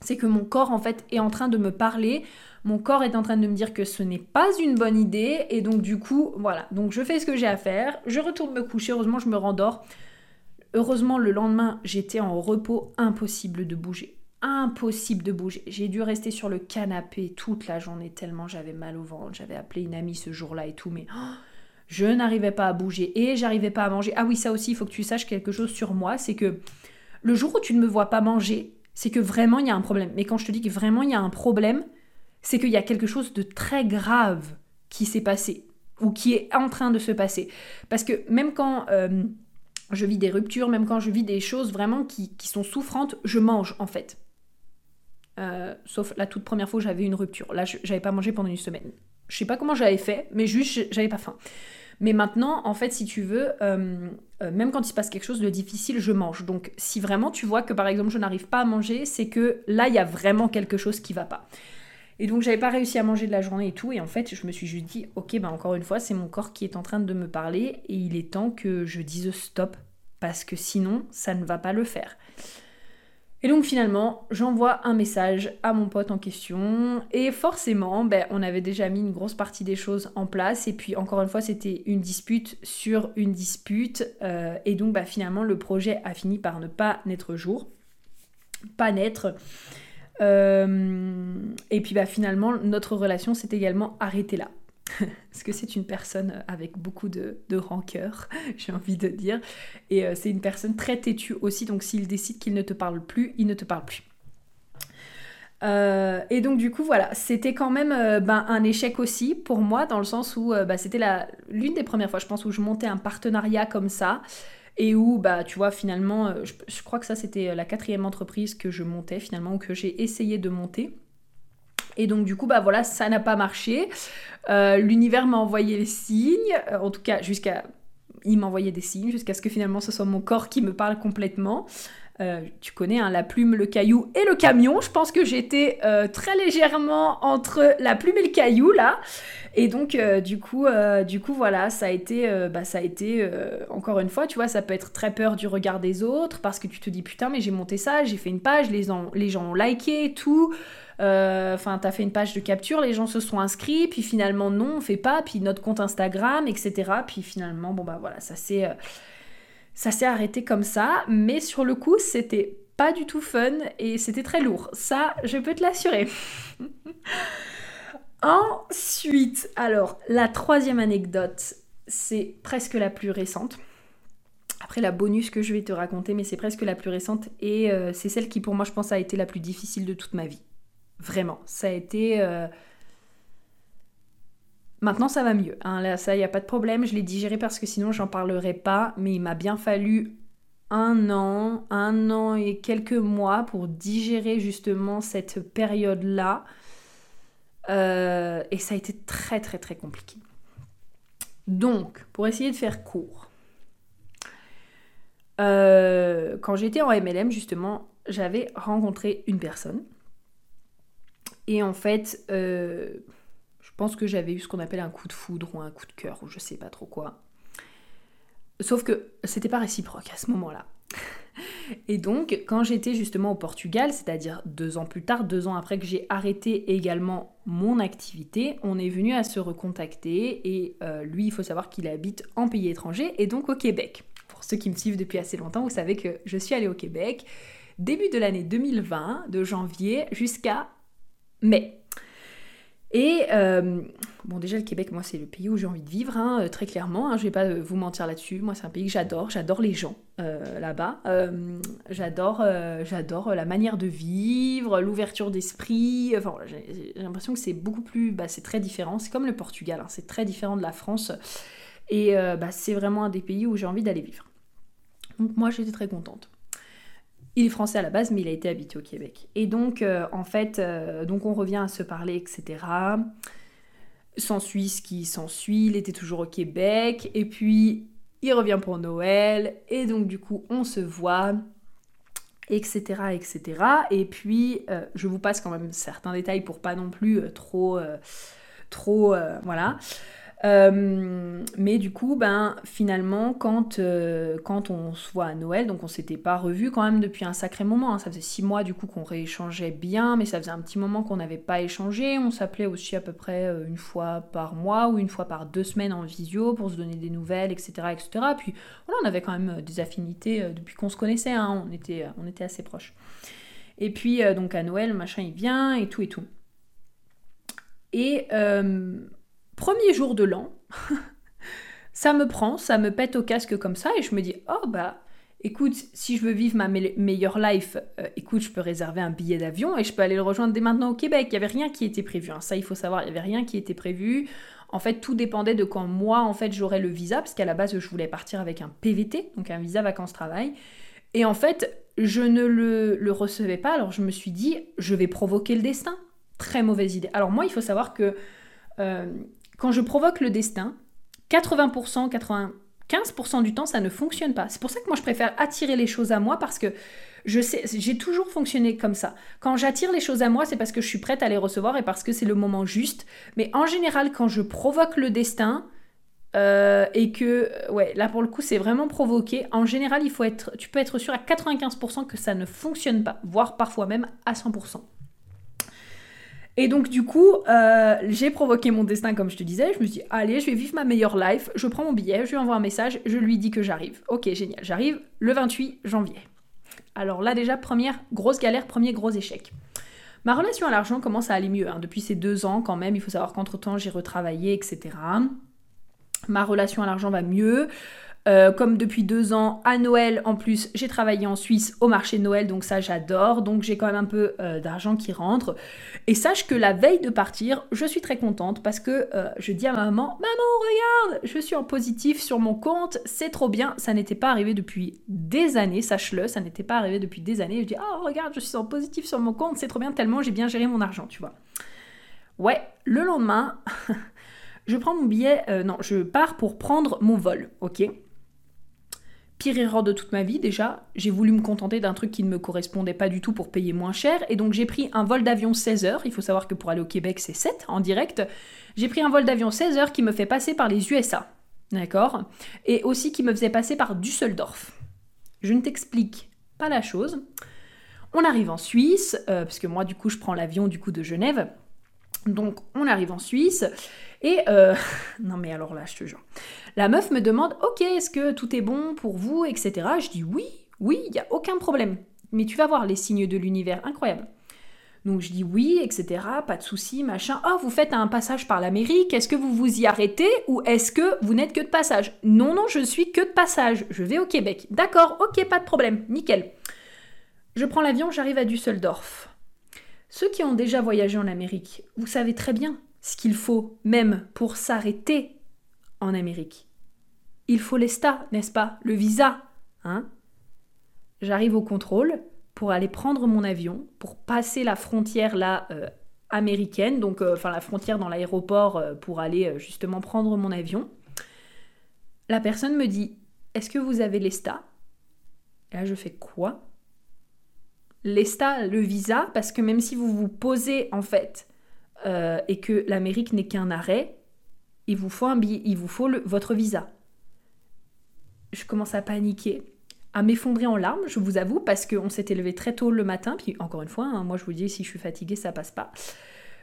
C'est que mon corps, en fait, est en train de me parler. Mon corps est en train de me dire que ce n'est pas une bonne idée. Et donc du coup voilà. Donc je fais ce que j'ai à faire. Je retourne me coucher. Heureusement je me rendors. Heureusement le lendemain j'étais en repos impossible de bouger impossible de bouger j'ai dû rester sur le canapé toute la journée tellement j'avais mal au ventre j'avais appelé une amie ce jour-là et tout mais oh, je n'arrivais pas à bouger et j'arrivais pas à manger ah oui ça aussi il faut que tu saches quelque chose sur moi c'est que le jour où tu ne me vois pas manger c'est que vraiment il y a un problème mais quand je te dis que vraiment il y a un problème c'est qu'il y a quelque chose de très grave qui s'est passé ou qui est en train de se passer. Parce que même quand euh, je vis des ruptures, même quand je vis des choses vraiment qui, sont souffrantes, je mange en fait. Euh, sauf la toute première fois j'avais une rupture. Là, j'avais pas mangé pendant une semaine. Je sais pas comment j'avais fait, mais juste j'avais pas faim. Mais maintenant, en fait, si tu veux, euh, même quand il se passe quelque chose de difficile, je mange. Donc, si vraiment tu vois que par exemple je n'arrive pas à manger, c'est que là, il y a vraiment quelque chose qui va pas. Et donc j'avais pas réussi à manger de la journée et tout. Et en fait, je me suis juste dit, ok, bah encore une fois, c'est mon corps qui est en train de me parler et il est temps que je dise stop parce que sinon, ça ne va pas le faire. Et donc finalement, j'envoie un message à mon pote en question et forcément, ben, on avait déjà mis une grosse partie des choses en place et puis encore une fois, c'était une dispute sur une dispute euh, et donc bah, finalement, le projet a fini par ne pas naître jour, pas naître. Euh, et puis bah, finalement, notre relation s'est également arrêtée là. Parce que c'est une personne avec beaucoup de, rancœur, j'ai envie de dire. Et euh, c'est une personne très têtue aussi, donc s'il décide qu'il ne te parle plus, il ne te parle plus. Euh, et donc du coup voilà, c'était quand même ben, un échec aussi pour moi dans le sens où bah, c'était l'une des premières fois je pense où je montais un partenariat comme ça et où, bah, tu vois, finalement, euh, je, crois que ça, c'était euh, la quatrième entreprise que je montais, finalement, ou que j'ai essayé de monter. Et donc, du coup, bah voilà, ça n'a pas marché. Euh, l'univers m'a envoyé les signes, en tout cas, jusqu'à. Il m'envoyait des signes jusqu'à ce que finalement ce soit mon corps qui me parle complètement. Tu connais hein, la plume, le caillou et le camion. Je pense que j'étais très légèrement entre la plume et le caillou là. Et donc, euh, du, coup, euh, du coup, voilà, ça a été, euh, bah, ça a été encore une fois, tu vois, ça peut être très peur du regard des autres parce que tu te dis putain, mais j'ai monté ça, j'ai fait une page, les, les gens ont liké et tout. Enfin, t'as fait une page de capture, les gens se sont inscrits, puis finalement, non, on fait pas, puis notre compte Instagram, etc. Puis finalement, bon, bah voilà, ça s'est. Ça s'est arrêté comme ça, mais sur le coup, c'était pas du tout fun et c'était très lourd. Ça, je peux te l'assurer. Ensuite, alors, la troisième anecdote, c'est presque la plus récente. Après la bonus que je vais te raconter, mais c'est presque la plus récente et euh, c'est celle qui pour moi je pense a été la plus difficile de toute ma vie. Vraiment, ça a été... Euh, Maintenant, ça va mieux. Hein. Là, ça, il n'y a pas de problème. Je l'ai digéré parce que sinon, j'en parlerai pas. Mais il m'a bien fallu un an, un an et quelques mois pour digérer justement cette période-là. Euh, et ça a été très, très, très compliqué. Donc, pour essayer de faire court, euh, quand j'étais en MLM, justement, j'avais rencontré une personne. Et en fait, euh, pense que j'avais eu ce qu'on appelle un coup de foudre ou un coup de cœur, ou je sais pas trop quoi. Sauf que c'était pas réciproque à ce moment-là. Et donc, quand j'étais justement au Portugal, c'est-à-dire deux ans plus tard, deux ans après que j'ai arrêté également mon activité, on est venu à se recontacter et euh, lui, il faut savoir qu'il habite en pays étranger et donc au Québec. Pour ceux qui me suivent depuis assez longtemps, vous savez que je suis allée au Québec début de l'année 2020, de janvier jusqu'à mai. Et euh, bon, déjà le Québec, moi c'est le pays où j'ai envie de vivre, hein, euh, très clairement. Hein, je vais pas euh, vous mentir là-dessus. Moi c'est un pays que j'adore. J'adore les gens là-bas. j'adore, la manière de vivre, l'ouverture d'esprit. Enfin, j'ai, l'impression que c'est beaucoup plus, bah, c'est très différent. C'est comme le Portugal. Hein, c'est très différent de la France. Et bah, c'est vraiment un des pays où j'ai envie d'aller vivre. Donc moi j'étais très contente. Il est français à la base, mais il a été habité au Québec. Et donc, euh, en fait, euh, donc on revient à se parler, etc. S'ensuit ce qui s'ensuit, il était toujours au Québec, et puis il revient pour Noël, et donc du coup, on se voit, etc., etc. Et puis, euh, je vous passe quand même certains détails pour pas non plus trop, trop, voilà. Euh, mais du coup, ben, finalement, quand, euh, quand on se voit à Noël, donc on s'était pas revu quand même depuis un sacré moment. Hein. Ça faisait six mois du coup qu'on rééchangeait bien, mais ça faisait un petit moment qu'on n'avait pas échangé. On s'appelait aussi à peu près euh, une fois par mois ou une fois par deux semaines en visio pour se donner des nouvelles, etc. etc. Puis voilà, on avait quand même des affinités depuis qu'on se connaissait, hein. on, était, on était assez proches. Et puis donc à Noël, machin il vient et tout et tout. Et Premier jour de l'an, ça me prend, ça me pète au casque comme ça et je me dis oh bah écoute, si je veux vivre ma meilleure life, euh, écoute, je peux réserver un billet d'avion et je peux aller le rejoindre dès maintenant au Québec. Il n'y avait rien qui était prévu. Hein. Ça, il faut savoir, il n'y avait rien qui était prévu. En fait, tout dépendait de quand moi, en fait, j'aurais le visa, parce qu'à la base, je voulais partir avec un PVT, donc un visa vacances-travail. Et en fait, je ne le, recevais pas, alors je me suis dit, je vais provoquer le destin. Très mauvaise idée. Alors moi, il faut savoir que euh, quand je provoque le destin, 80%, 95% du temps, ça ne fonctionne pas. C'est pour ça que moi, je préfère attirer les choses à moi parce que je sais, j'ai toujours fonctionné comme ça. Quand j'attire les choses à moi, c'est parce que je suis prête à les recevoir et parce que c'est le moment juste. Mais en général, quand je provoque le destin, euh, et que, ouais, là pour le coup, c'est vraiment provoqué. En général, tu peux être sûr à 95% que ça ne fonctionne pas, voire parfois même à 100%. Et donc du coup, euh, j'ai provoqué mon destin comme je te disais. Je me suis dit, allez, je vais vivre ma meilleure life. Je prends mon billet, je lui envoie un message, je lui dis que j'arrive. Ok, génial, j'arrive le 28 janvier. Alors là déjà, première grosse galère, premier gros échec. Ma relation à l'argent commence à aller mieux. Hein. Depuis ces deux ans quand même, il faut savoir qu'entre-temps j'ai retravaillé, etc. Ma relation à l'argent va mieux. Euh, comme depuis deux ans, à Noël en plus, j'ai travaillé en Suisse au marché de Noël, donc ça j'adore. Donc j'ai quand même un peu euh, d'argent qui rentre. Et sache que la veille de partir, je suis très contente parce que euh, je dis à ma maman, maman regarde, je suis en positif sur mon compte, c'est trop bien. Ça n'était pas arrivé depuis des années, sache-le, ça n'était pas arrivé depuis des années. Je dis, oh regarde, je suis en positif sur mon compte, c'est trop bien tellement j'ai bien géré mon argent, tu vois. Ouais, le lendemain, je prends mon billet, non, je pars pour prendre mon vol, ok? Pire erreur de toute ma vie déjà, j'ai voulu me contenter d'un truc qui ne me correspondait pas du tout pour payer moins cher, et donc j'ai pris un vol d'avion 16 heures, il faut savoir que pour aller au Québec c'est 7 en direct, j'ai pris un vol d'avion 16 heures qui me fait passer par les USA, d'accord Et aussi qui me faisait passer par Düsseldorf. Je ne t'explique pas la chose. On arrive en Suisse, euh, parce que moi du coup je prends l'avion du coup de Genève, donc on arrive en Suisse, et euh, non mais alors là, je te jure. La meuf me demande, ok, est-ce que tout est bon pour vous, etc. Je dis oui, oui, il n'y a aucun problème. Mais tu vas voir les signes de l'univers, incroyable. Donc je dis oui, etc. Pas de souci, machin. Oh, vous faites un passage par l'Amérique. Est-ce que vous vous y arrêtez ou est-ce que vous n'êtes que de passage? Non, non, je suis que de passage. Je vais au Québec. D'accord, ok, pas de problème, nickel. Je prends l'avion, j'arrive à Düsseldorf. Ceux qui ont déjà voyagé en Amérique, vous savez très bien ce qu'il faut même pour s'arrêter en Amérique. Il faut l'ESTA, n'est-ce pas? Le visa, hein? J'arrive au contrôle pour aller prendre mon avion, pour passer la frontière là euh, américaine, donc euh, la frontière dans l'aéroport euh, pour aller justement prendre mon avion. La personne me dit Est-ce que vous avez l'ESTA Et là je fais quoi? L'ESTA, le visa, parce que même si vous vous posez en fait et que l'Amérique n'est qu'un arrêt, il vous faut, un il vous faut votre visa. Je commence à paniquer à m'effondrer en larmes, je vous avoue, parce qu'on s'était levé très tôt le matin, puis encore une fois, hein, moi je vous dis, si je suis fatiguée, ça passe pas.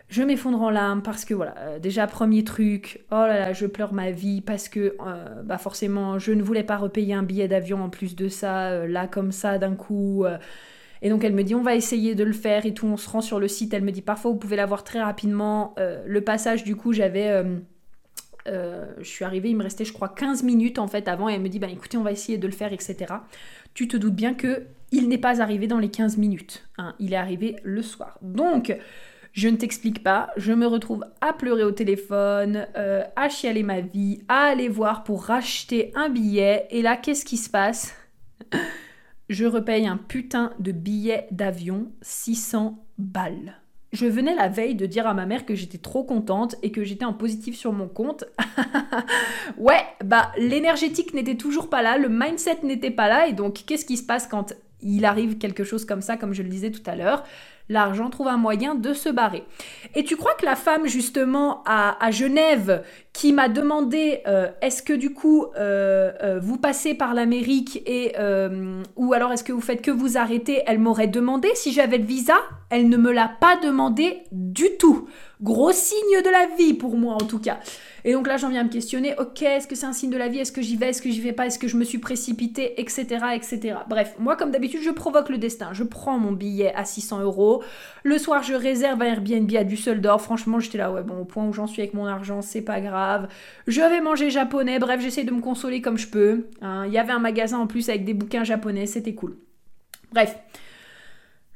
Je m'effondre en larmes parce que voilà, euh, déjà premier truc, oh là là, je pleure ma vie parce que euh, bah forcément, je ne voulais pas repayer un billet d'avion en plus de ça, euh, là comme ça d'un coup. Et donc elle me dit on va essayer de le faire et tout, on se rend sur le site, elle me dit parfois vous pouvez l'avoir très rapidement. le passage du coup j'avais euh, je suis arrivée, il me restait je crois 15 minutes en fait avant et elle me dit bah écoutez on va essayer de le faire etc. Tu te doutes bien que il n'est pas arrivé dans les 15 minutes, hein. il est arrivé le soir. Donc je ne t'explique pas, je me retrouve à pleurer au téléphone, euh, à chialer ma vie, à aller voir pour racheter un billet et là qu'est-ce qui se passe? Je repaye un putain de billet d'avion 600 balles. Je venais la veille de dire à ma mère que j'étais trop contente et que j'étais en positif sur mon compte. ouais, bah l'énergétique n'était toujours pas là, le mindset n'était pas là et donc qu'est-ce qui se passe quand il arrive quelque chose comme ça, comme je le disais tout à l'heure? L'argent trouve un moyen de se barrer. Et tu crois que la femme justement à, Genève qui m'a demandé euh, est-ce que du coup euh, euh, vous passez par l'Amérique et ou alors est-ce que vous faites que vous arrêtez, elle m'aurait demandé si j'avais le visa, elle ne me l'a pas demandé du tout. Gros signe de la vie pour moi en tout cas. Et donc là, j'en viens à me questionner, ok, est-ce que c'est un signe de la vie? Est-ce que j'y vais? Est-ce que j'y vais pas? Est-ce que je me suis précipitée? Etc. etc. Bref, moi, comme d'habitude, je provoque le destin. Je prends mon billet à 600 euros. Le soir, je réserve un Airbnb à Düsseldorf. Franchement, j'étais là, ouais, bon, au point où j'en suis avec mon argent, c'est pas grave. Je vais manger japonais. Bref, j'essaie de me consoler comme je peux. Hein. Il y avait un magasin en plus avec des bouquins japonais, c'était cool. Bref.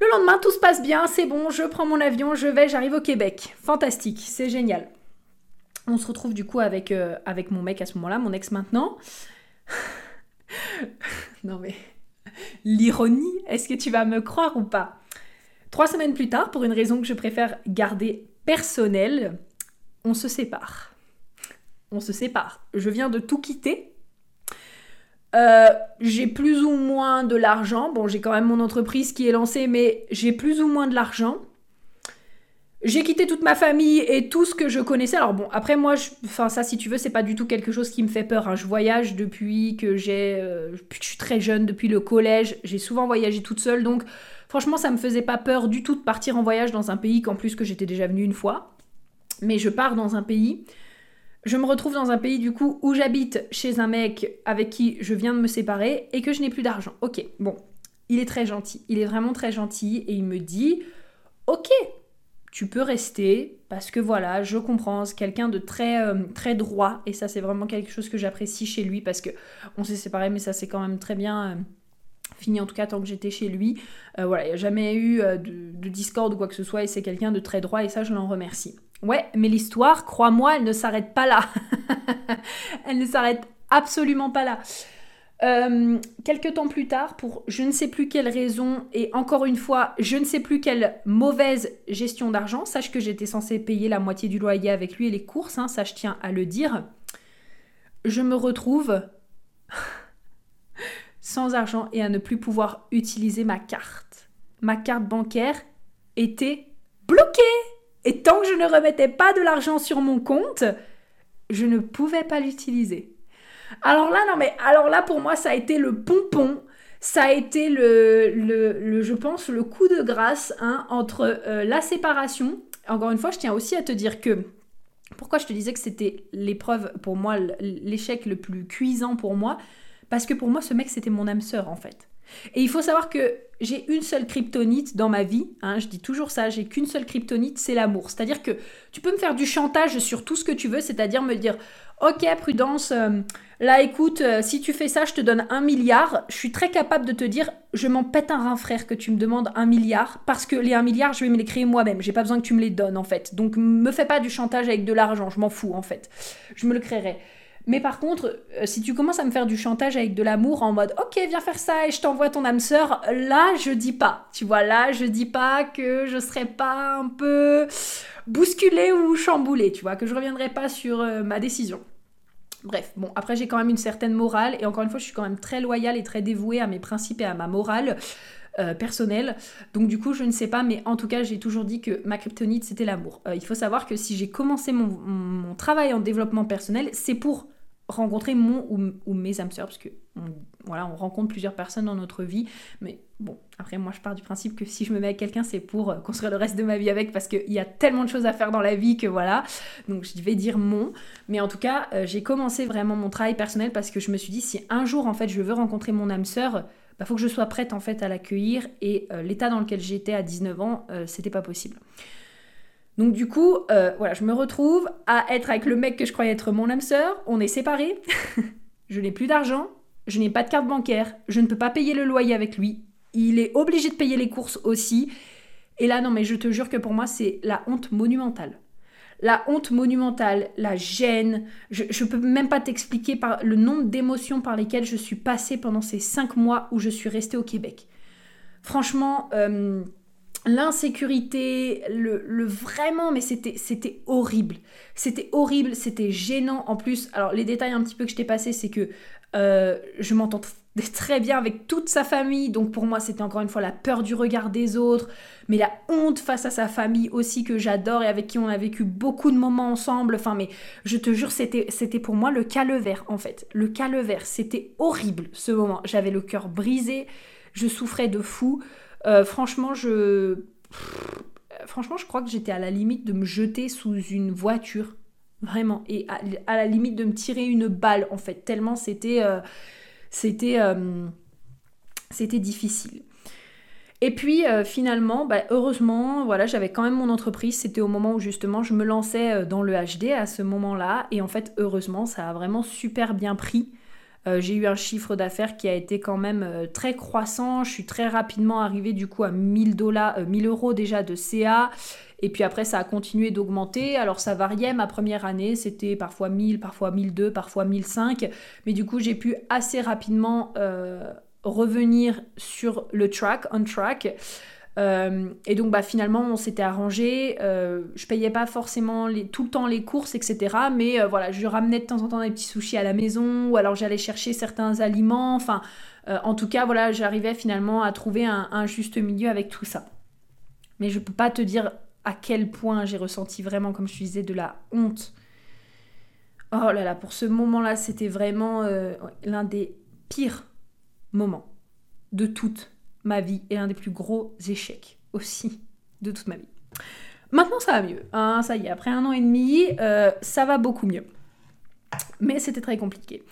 Le lendemain, tout se passe bien, c'est bon, je prends mon avion, je vais, j'arrive au Québec. Fantastique, c'est génial. On se retrouve du coup avec, euh, avec mon mec à ce moment-là, mon ex maintenant. non mais, l'ironie, est-ce que tu vas me croire ou pas? Trois semaines plus tard, pour une raison que je préfère garder personnelle, on se sépare. On se sépare. Je viens de tout quitter. Euh, j'ai plus ou moins de l'argent. Bon, j'ai quand même mon entreprise qui est lancée, mais j'ai plus ou moins de l'argent. J'ai quitté toute ma famille et tout ce que je connaissais. Alors bon, après moi, enfin ça si tu veux, c'est pas du tout quelque chose qui me fait peur. Hein. Je voyage depuis que j'ai, euh, je suis très jeune, depuis le collège. J'ai souvent voyagé toute seule, donc franchement ça me faisait pas peur du tout de partir en voyage dans un pays qu'en plus que j'étais déjà venue une fois. Mais je pars dans un pays. Je me retrouve dans un pays du coup où j'habite chez un mec avec qui je viens de me séparer et que je n'ai plus d'argent. Ok, bon, il est très gentil, il est vraiment très gentil et il me dit, ok, tu peux rester parce que voilà, je comprends, c'est quelqu'un de très euh, très droit et ça c'est vraiment quelque chose que j'apprécie chez lui parce que on s'est séparés mais ça c'est quand même très bien euh, fini en tout cas tant que j'étais chez lui. Euh, voilà, il n'y a jamais eu de, de discorde ou quoi que ce soit et c'est quelqu'un de très droit et ça je l'en remercie. Ouais, mais l'histoire, crois-moi, elle ne s'arrête pas là. elle ne s'arrête absolument pas là. Euh, quelques temps plus tard, pour je ne sais plus quelle raison, et encore une fois, je ne sais plus quelle mauvaise gestion d'argent, sache que j'étais censée payer la moitié du loyer avec lui et les courses, hein, ça je tiens à le dire, je me retrouve sans argent et à ne plus pouvoir utiliser ma carte. Ma carte bancaire était bloquée Et tant que je ne remettais pas de l'argent sur mon compte, je ne pouvais pas l'utiliser. Alors là, non, mais alors là, pour moi, ça a été le pompon. Ça a été le, je pense, le coup de grâce hein, entre euh, la séparation. Encore une fois, je tiens aussi à te dire que pourquoi je te disais que c'était l'épreuve pour moi, l'échec le plus cuisant pour moi, parce que pour moi, ce mec, c'était mon âme sœur en fait. Et il faut savoir que j'ai une seule kryptonite dans ma vie, hein, je dis toujours ça, j'ai qu'une seule kryptonite, c'est l'amour. C'est-à-dire que tu peux me faire du chantage sur tout ce que tu veux, c'est-à-dire me dire Ok, prudence, euh, là écoute, euh, si tu fais ça, je te donne un milliard. Je suis très capable de te dire Je m'en pète un rein, frère, que tu me demandes un milliard, parce que les un milliard, je vais me les créer moi-même. J'ai pas besoin que tu me les donnes, en fait. Donc me fais pas du chantage avec de l'argent, je m'en fous, en fait. Je me le créerai. Mais par contre, euh, si tu commences à me faire du chantage avec de l'amour en mode ok, viens faire ça et je t'envoie ton âme sœur, là je dis pas. Tu vois, là je dis pas que je serais pas un peu bousculée ou chamboulée, tu vois, que je reviendrai pas sur euh, ma décision. Bref, bon, après j'ai quand même une certaine morale et encore une fois, je suis quand même très loyale et très dévouée à mes principes et à ma morale. Euh, personnelle. Donc du coup, je ne sais pas, mais en tout cas, j'ai toujours dit que ma kryptonite, c'était l'amour. il faut savoir que si j'ai commencé mon, travail en développement personnel, c'est pour rencontrer mon ou, mes âmes sœurs, parce voilà, on rencontre plusieurs personnes dans notre vie, mais bon, après moi je pars du principe que si je me mets avec quelqu'un, c'est pour euh, construire le reste de ma vie avec, parce qu'il y a tellement de choses à faire dans la vie que voilà, donc je vais dire mon, mais en tout cas, euh, j'ai commencé vraiment mon travail personnel parce que je me suis dit, si un jour en fait je veux rencontrer mon âme sœur, bah, faut que je sois prête en fait à l'accueillir, et euh, l'état dans lequel j'étais à 19 ans, c'était pas possible. Donc du coup, voilà, je me retrouve à être avec le mec que je croyais être mon âme sœur. On est séparés. je n'ai plus d'argent. Je n'ai pas de carte bancaire. Je ne peux pas payer le loyer avec lui. Il est obligé de payer les courses aussi. Et là, non, mais je te jure que pour moi, c'est la honte monumentale. La honte monumentale, la gêne. Je ne peux même pas t'expliquer par le nombre d'émotions par lesquelles je suis passée pendant ces cinq mois où je suis restée au Québec. Franchement, euh, l'insécurité, le, vraiment, mais c'était, horrible. C'était horrible, c'était gênant. En plus, alors les détails un petit peu que je t'ai passé, c'est que euh, je m'entends très bien avec toute sa famille, donc pour moi c'était encore une fois la peur du regard des autres, mais la honte face à sa famille aussi que j'adore et avec qui on a vécu beaucoup de moments ensemble. Enfin, mais je te jure, c'était, c'était pour moi le calvaire en fait. Le calvaire, c'était horrible ce moment. J'avais le cœur brisé, je souffrais de fou. Euh, franchement, je. franchement, je crois que j'étais à la limite de me jeter sous une voiture. Vraiment. Et à, la limite de me tirer une balle, en fait. Tellement c'était. Euh, c'était. Euh, c'était difficile. Et puis finalement, bah, heureusement, voilà, j'avais quand même mon entreprise. C'était au moment où justement je me lançais dans le HD à ce moment-là. Et en fait, heureusement, ça a vraiment super bien pris. Euh, j'ai eu un chiffre d'affaires qui a été quand même euh, très croissant. Je suis très rapidement arrivée du coup à 1000 dollars, 1000 euh, euros déjà de CA. Et puis après, ça a continué d'augmenter. Alors ça variait. Ma première année, c'était parfois 1000, parfois 1002, parfois 1005. Mais du coup, j'ai pu assez rapidement revenir sur le track, on track. Euh, et donc bah, finalement on s'était arrangé, euh, je payais pas forcément tout le temps les courses, etc. Mais euh, voilà, je ramenais de temps en temps des petits sushis à la maison, ou alors j'allais chercher certains aliments, enfin en tout cas voilà, j'arrivais finalement à trouver un, juste milieu avec tout ça. Mais je peux pas te dire à quel point j'ai ressenti vraiment, comme je disais, de la honte. Oh là là, pour ce moment-là, c'était vraiment l'un des pires moments de toute ma vie et l'un des plus gros échecs aussi de toute ma vie. Maintenant, ça va mieux. Hein, ça y est, après un an et demi, euh, ça va beaucoup mieux. Mais c'était très compliqué.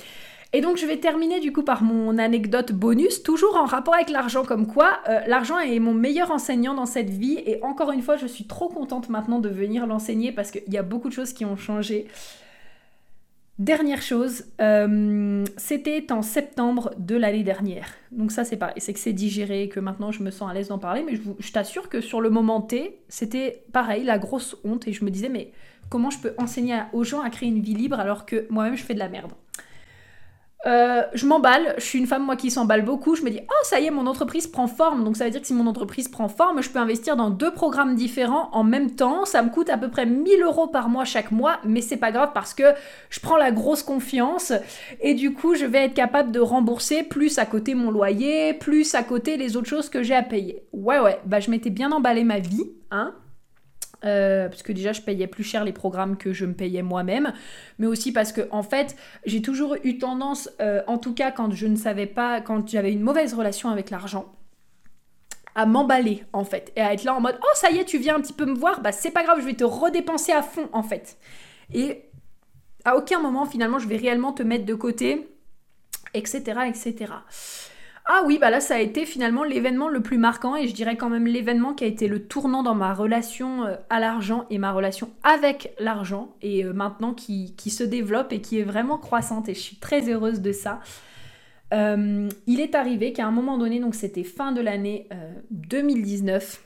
Et donc je vais terminer du coup par mon anecdote bonus, toujours en rapport avec l'argent, comme quoi euh, l'argent est mon meilleur enseignant dans cette vie. Et encore une fois, je suis trop contente maintenant de venir l'enseigner parce qu'il y a beaucoup de choses qui ont changé. Dernière chose, euh, c'était en septembre de l'année dernière. Donc ça c'est pareil, c'est que c'est digéré, que maintenant je me sens à l'aise d'en parler, mais je, je t'assure que sur le moment T, c'était pareil, la grosse honte, et je me disais mais comment je peux enseigner aux gens à créer une vie libre alors que moi-même je fais de la merde? Euh, je m'emballe, je suis une femme moi qui s'emballe beaucoup, je me dis oh ça y est mon entreprise prend forme, donc ça veut dire que si mon entreprise prend forme, je peux investir dans deux programmes différents en même temps, ça me coûte à peu près 1000 euros par mois chaque mois, mais c'est pas grave parce que je prends la grosse confiance. Et du coup je vais être capable de rembourser plus à côté mon loyer, plus à côté les autres choses que j'ai à payer. Ouais ouais, bah je m'étais bien emballé ma vie, hein, euh, parce que déjà je payais plus cher les programmes que je me payais moi-même, mais aussi parce que en fait j'ai toujours eu tendance, euh, en tout cas quand je ne savais pas, quand j'avais une mauvaise relation avec l'argent, à m'emballer en fait et à être là en mode oh ça y est tu viens un petit peu me voir, bah c'est pas grave je vais te redépenser à fond en fait. Et à aucun moment finalement je vais réellement te mettre de côté, etc. etc. Ah oui, bah là ça a été finalement l'événement le plus marquant et je dirais quand même l'événement qui a été le tournant dans ma relation euh, à l'argent et ma relation avec l'argent et euh, maintenant qui, se développe et qui est vraiment croissante et je suis très heureuse de ça. Euh, il est arrivé qu'à un moment donné, donc c'était fin de l'année 2019,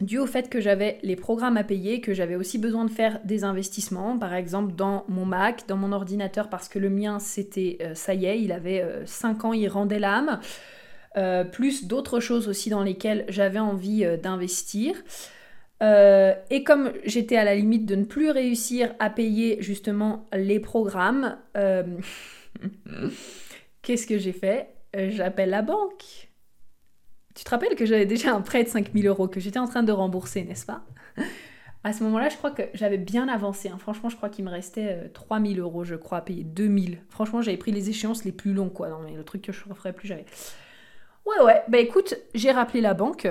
dû au fait que j'avais les programmes à payer, que j'avais aussi besoin de faire des investissements, par exemple dans mon Mac, dans mon ordinateur, parce que le mien, c'était, euh, ça y est, il avait 5 euh, ans, il rendait l'âme, euh, plus d'autres choses aussi dans lesquelles j'avais envie d'investir. et comme j'étais à la limite de ne plus réussir à payer justement les programmes, qu'est-ce que j'ai fait? J'appelle la banque tu te rappelles que j'avais déjà un prêt de 5000 euros que j'étais en train de rembourser, n'est-ce pas? À ce moment-là, je crois que j'avais bien avancé. Hein. Franchement, je crois qu'il me restait 3000 euh, euros, je crois, à payer 2000. Franchement, j'avais pris les échéances les plus longues, quoi. Non, mais le truc que je referais plus jamais. Ouais, ouais. Bah écoute, j'ai rappelé la banque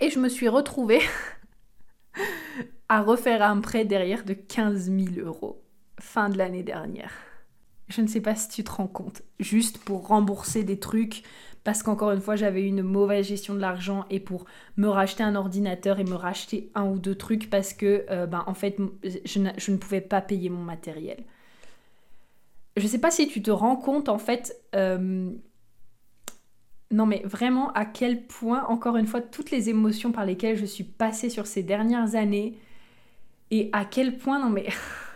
et je me suis retrouvée à refaire un prêt derrière de 15 000 euros fin de l'année dernière. Je ne sais pas si tu te rends compte. Juste pour rembourser des trucs, parce qu'encore une fois j'avais une mauvaise gestion de l'argent et pour me racheter un ordinateur et me racheter un ou deux trucs parce que euh, ben, en fait je, ne pouvais pas payer mon matériel. Je sais pas si tu te rends compte en fait euh, non mais vraiment à quel point encore une fois toutes les émotions par lesquelles je suis passée sur ces dernières années et à quel point non mais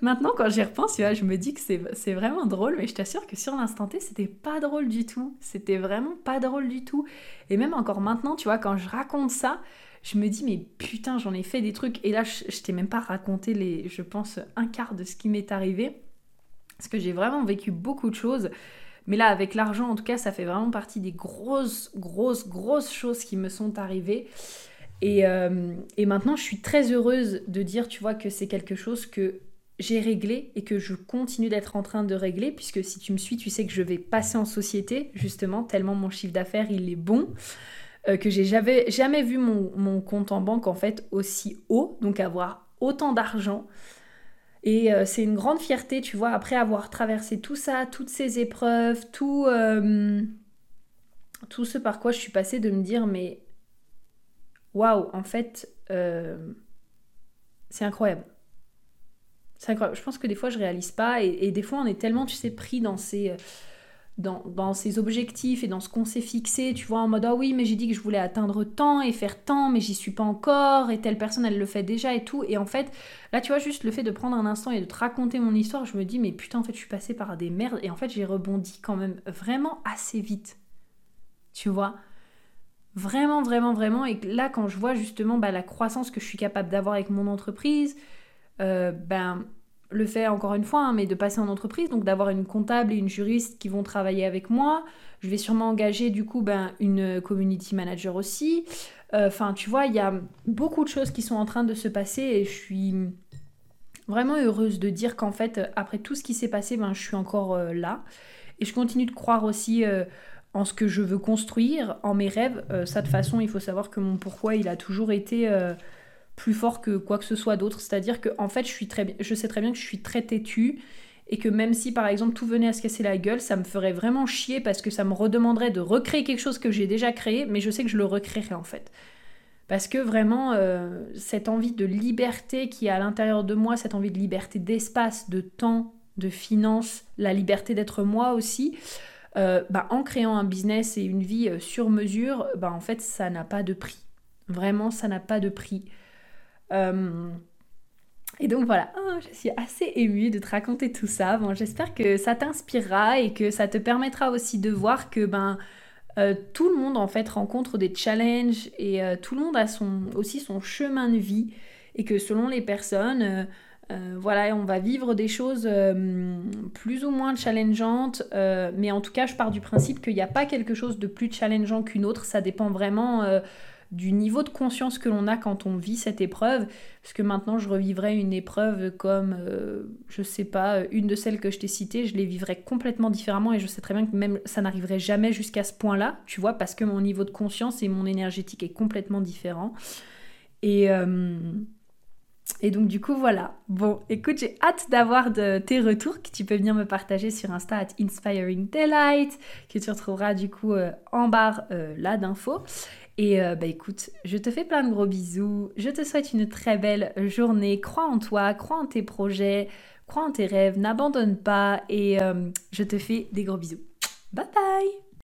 Maintenant, quand j'y repense, je me dis que c'est vraiment drôle, mais je t'assure que sur l'instant T, c'était pas drôle du tout. C'était vraiment pas drôle du tout. Et même encore maintenant, tu vois, quand je raconte ça, je me dis, mais putain, j'en ai fait des trucs. Et là, je, je t'ai même pas raconté, les, je pense, un quart de ce qui m'est arrivé. Parce que j'ai vraiment vécu beaucoup de choses. Mais là, avec l'argent, en tout cas, ça fait vraiment partie des grosses, grosses, grosses choses qui me sont arrivées. Et, euh, et, maintenant, je suis très heureuse de dire, tu vois, que c'est quelque chose que j'ai réglé et que je continue d'être en train de régler, puisque si tu me suis, tu sais que je vais passer en société, justement, tellement mon chiffre d'affaires, il est bon, euh, que j'ai jamais, jamais vu mon, compte en banque, en fait, aussi haut, donc avoir autant d'argent. Et euh, c'est une grande fierté, tu vois, après avoir traversé tout ça, toutes ces épreuves, tout, euh, tout ce par quoi je suis passée, de me dire, mais waouh, en fait, c'est incroyable c'est incroyable. Je pense que des fois, je réalise pas. Et, des fois, on est tellement, tu sais, pris dans ces, euh, dans, dans ces objectifs et dans ce qu'on s'est fixé. Tu vois, en mode, ah oui, mais j'ai dit que je voulais atteindre tant et faire tant, mais j'y suis pas encore. Et telle personne, elle le fait déjà et tout. Et en fait, là, tu vois, juste le fait de prendre un instant et de te raconter mon histoire, je me dis, mais putain, en fait, je suis passée par des merdes. Et en fait, j'ai rebondi quand même vraiment assez vite. Tu vois? Vraiment, vraiment, vraiment. Et là, quand je vois justement bah, la croissance que je suis capable d'avoir avec mon entreprise, euh, ben, le fait encore une fois, hein, mais de passer en entreprise, donc d'avoir une comptable et une juriste qui vont travailler avec moi. Je vais sûrement engager du coup ben, une community manager aussi. Euh, enfin, tu vois, il y a beaucoup de choses qui sont en train de se passer et je suis vraiment heureuse de dire qu'en fait, après tout ce qui s'est passé, ben, je suis encore euh, là. Et je continue de croire aussi en ce que je veux construire, en mes rêves. ça, de façon, il faut savoir que mon pourquoi, il a toujours été plus fort que quoi que ce soit d'autre. C'est-à-dire que en fait, je, suis très, je sais très bien que je suis très têtue et que même si par exemple tout venait à se casser la gueule, ça me ferait vraiment chier parce que ça me redemanderait de recréer quelque chose que j'ai déjà créé, mais je sais que je le recréerai en fait. Parce que vraiment, euh, cette envie de liberté qui est à l'intérieur de moi, cette envie de liberté d'espace, de temps, de finances, la liberté d'être moi aussi, euh, bah, en créant un business et une vie euh, sur mesure, bah, en fait, ça n'a pas de prix. Vraiment, ça n'a pas de prix. Euh, et donc voilà, oh, je suis assez émue de te raconter tout ça. Bon, j'espère que ça t'inspirera et que ça te permettra aussi de voir que ben euh, tout le monde en fait rencontre des challenges et euh, tout le monde a son, aussi son chemin de vie et que selon les personnes, voilà, on va vivre des choses plus ou moins challengeantes, mais en tout cas, je pars du principe qu'il n'y a pas quelque chose de plus challengeant qu'une autre. Ça dépend vraiment du niveau de conscience que l'on a quand on vit cette épreuve. Parce que maintenant, je revivrais une épreuve comme, euh, je sais pas, une de celles que je t'ai citées, je les vivrais complètement différemment et je sais très bien que même ça n'arriverait jamais jusqu'à ce point-là, tu vois, parce que mon niveau de conscience et mon énergétique est complètement différent. Et, euh, et donc du coup voilà. Bon, écoute, j'ai hâte d'avoir de tes retours que tu peux venir me partager sur Insta at Inspiring Delight, que tu retrouveras du coup euh, en barre euh, là d'infos. Et euh, bah écoute, je te fais plein de gros bisous. Je te souhaite une très belle journée. Crois en toi, crois en tes projets, crois en tes rêves, n'abandonne pas et je te fais des gros bisous. Bye bye